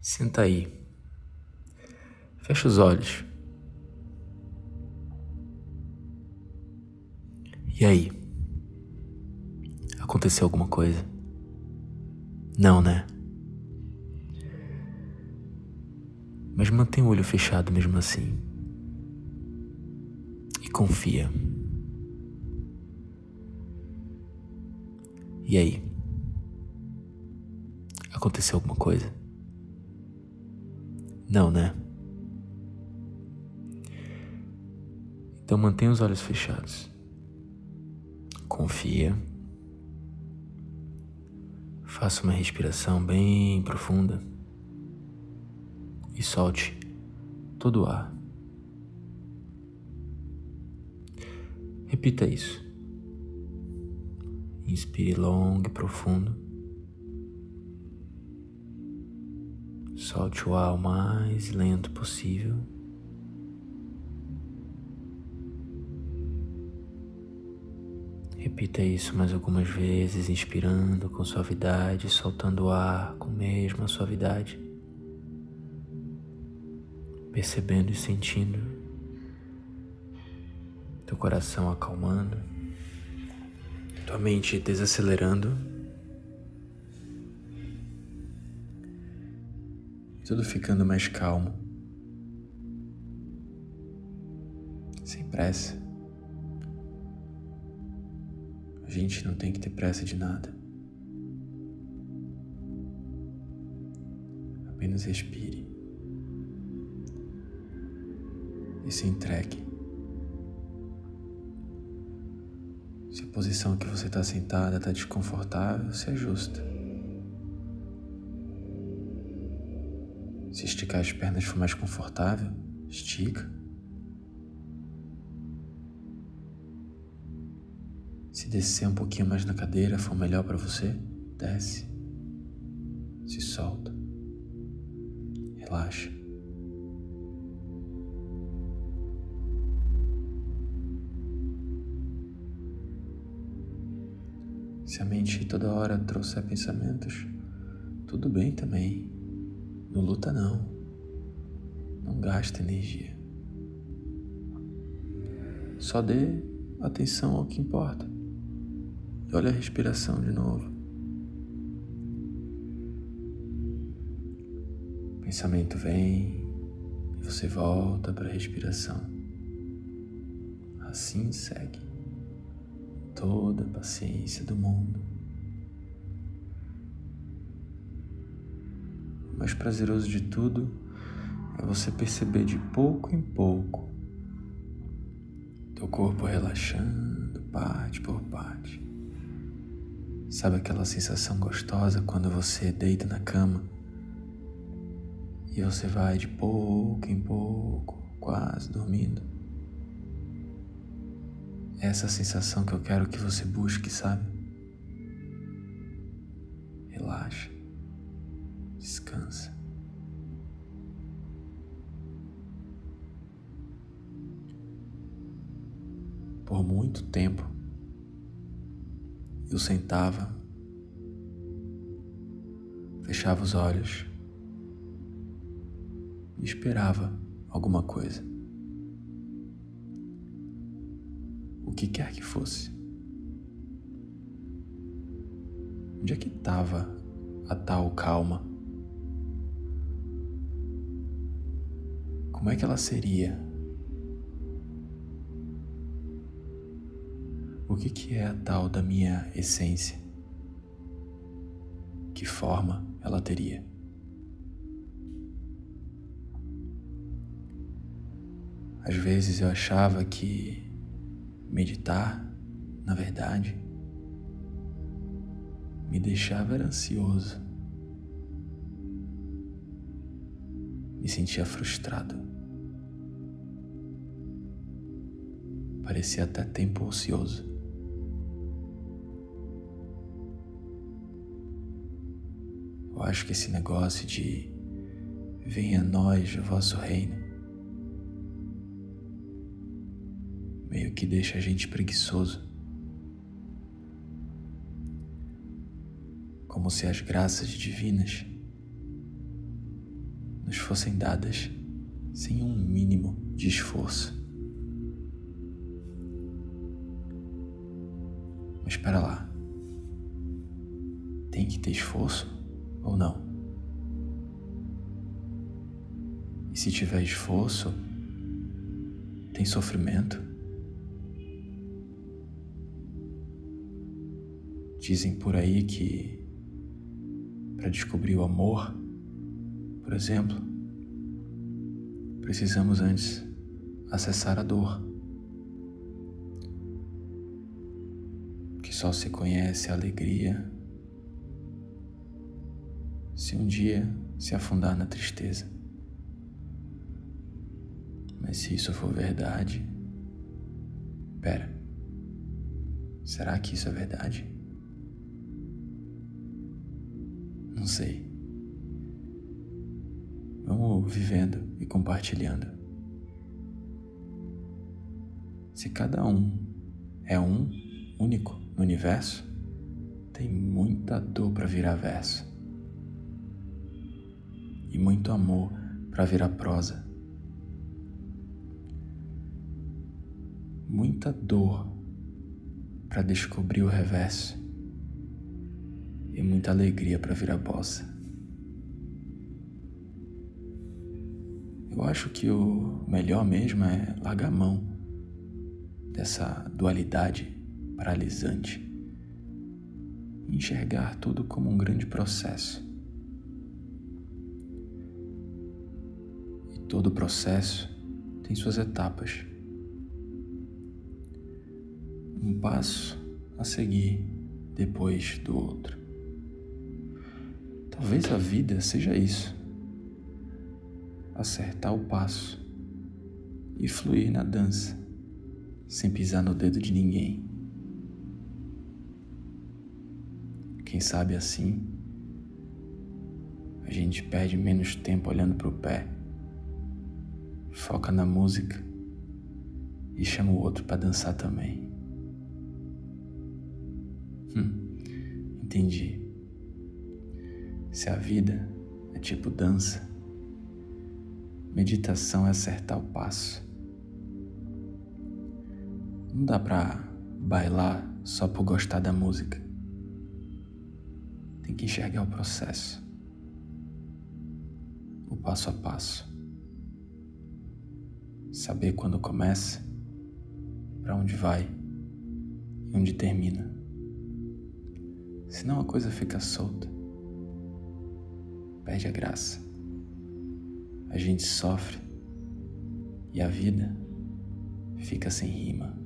Senta aí. Fecha os olhos. E aí? Aconteceu alguma coisa? Não, né? Mas mantém o olho fechado mesmo assim. E confia. E aí? Aconteceu alguma coisa? Não, né? Então mantenha os olhos fechados. Confia. Faça uma respiração bem profunda e solte todo o ar. Repita isso. Inspire longo e profundo. Solte o ar o mais lento possível. Repita isso mais algumas vezes, inspirando com suavidade, soltando o ar com mesma suavidade, percebendo e sentindo. Teu coração acalmando, tua mente desacelerando, tudo ficando mais calmo, sem pressa. A gente não tem que ter pressa de nada. Apenas respire e se entregue. Se a posição que você está sentada está desconfortável, se ajusta. Se esticar as pernas for mais confortável, estica. Se descer um pouquinho mais na cadeira for melhor para você, desce. Se solta. Relaxa. Se a mente toda hora trouxer pensamentos, tudo bem também. Não luta não. Não gasta energia. Só dê atenção ao que importa. Olha a respiração de novo. O pensamento vem e você volta para a respiração. Assim segue. Toda a paciência do mundo. Mais prazeroso de tudo é você perceber de pouco em pouco teu corpo relaxando parte por parte. Sabe aquela sensação gostosa quando você deita na cama e você vai de pouco em pouco, quase dormindo? É essa sensação que eu quero que você busque, sabe? Relaxa, Por muito tempo, eu sentava, fechava os olhos e esperava alguma coisa. O que quer que fosse. Onde é que estava a tal calma? Como é que ela seria? O que, que é a tal da minha essência? Que forma ela teria? Às vezes eu achava que meditar, na verdade, me deixava ansioso. Me sentia frustrado. Parecia até tempo ocioso. Eu acho que esse negócio de venha a nós o vosso reino meio que deixa a gente preguiçoso. Como se as graças divinas nos fossem dadas sem um mínimo de esforço. Mas espera lá. Tem que ter esforço ou não? E se tiver esforço, tem sofrimento? Dizem por aí que para descobrir o amor, por exemplo, precisamos antes acessar a dor. Que só se conhece a alegria se um dia se afundar na tristeza. Mas se isso for verdade, pera, será que isso é verdade? Não sei. Vamos vivendo e compartilhando. Se cada um é um único no universo, tem muita dor para virar verso muito amor para virar prosa. Muita dor para descobrir o reverso e muita alegria para virar bossa. Eu acho que o melhor mesmo é largar a mão dessa dualidade paralisante enxergar tudo como um grande processo. Todo processo tem suas etapas. Um passo a seguir depois do outro. Talvez a vida seja isso. Acertar o passo e fluir na dança, sem pisar no dedo de ninguém. Quem sabe assim, a gente perde menos tempo olhando para o pé, foca na música e chama o outro para dançar também. Hum, entendi. Se a vida é tipo dança, meditação é acertar o passo. Não dá pra bailar só por gostar da música. Tem que enxergar o processo, o passo a passo. Saber quando começa, para onde vai e onde termina. Senão a coisa fica solta perde a graça. A gente sofre e a vida fica sem rima.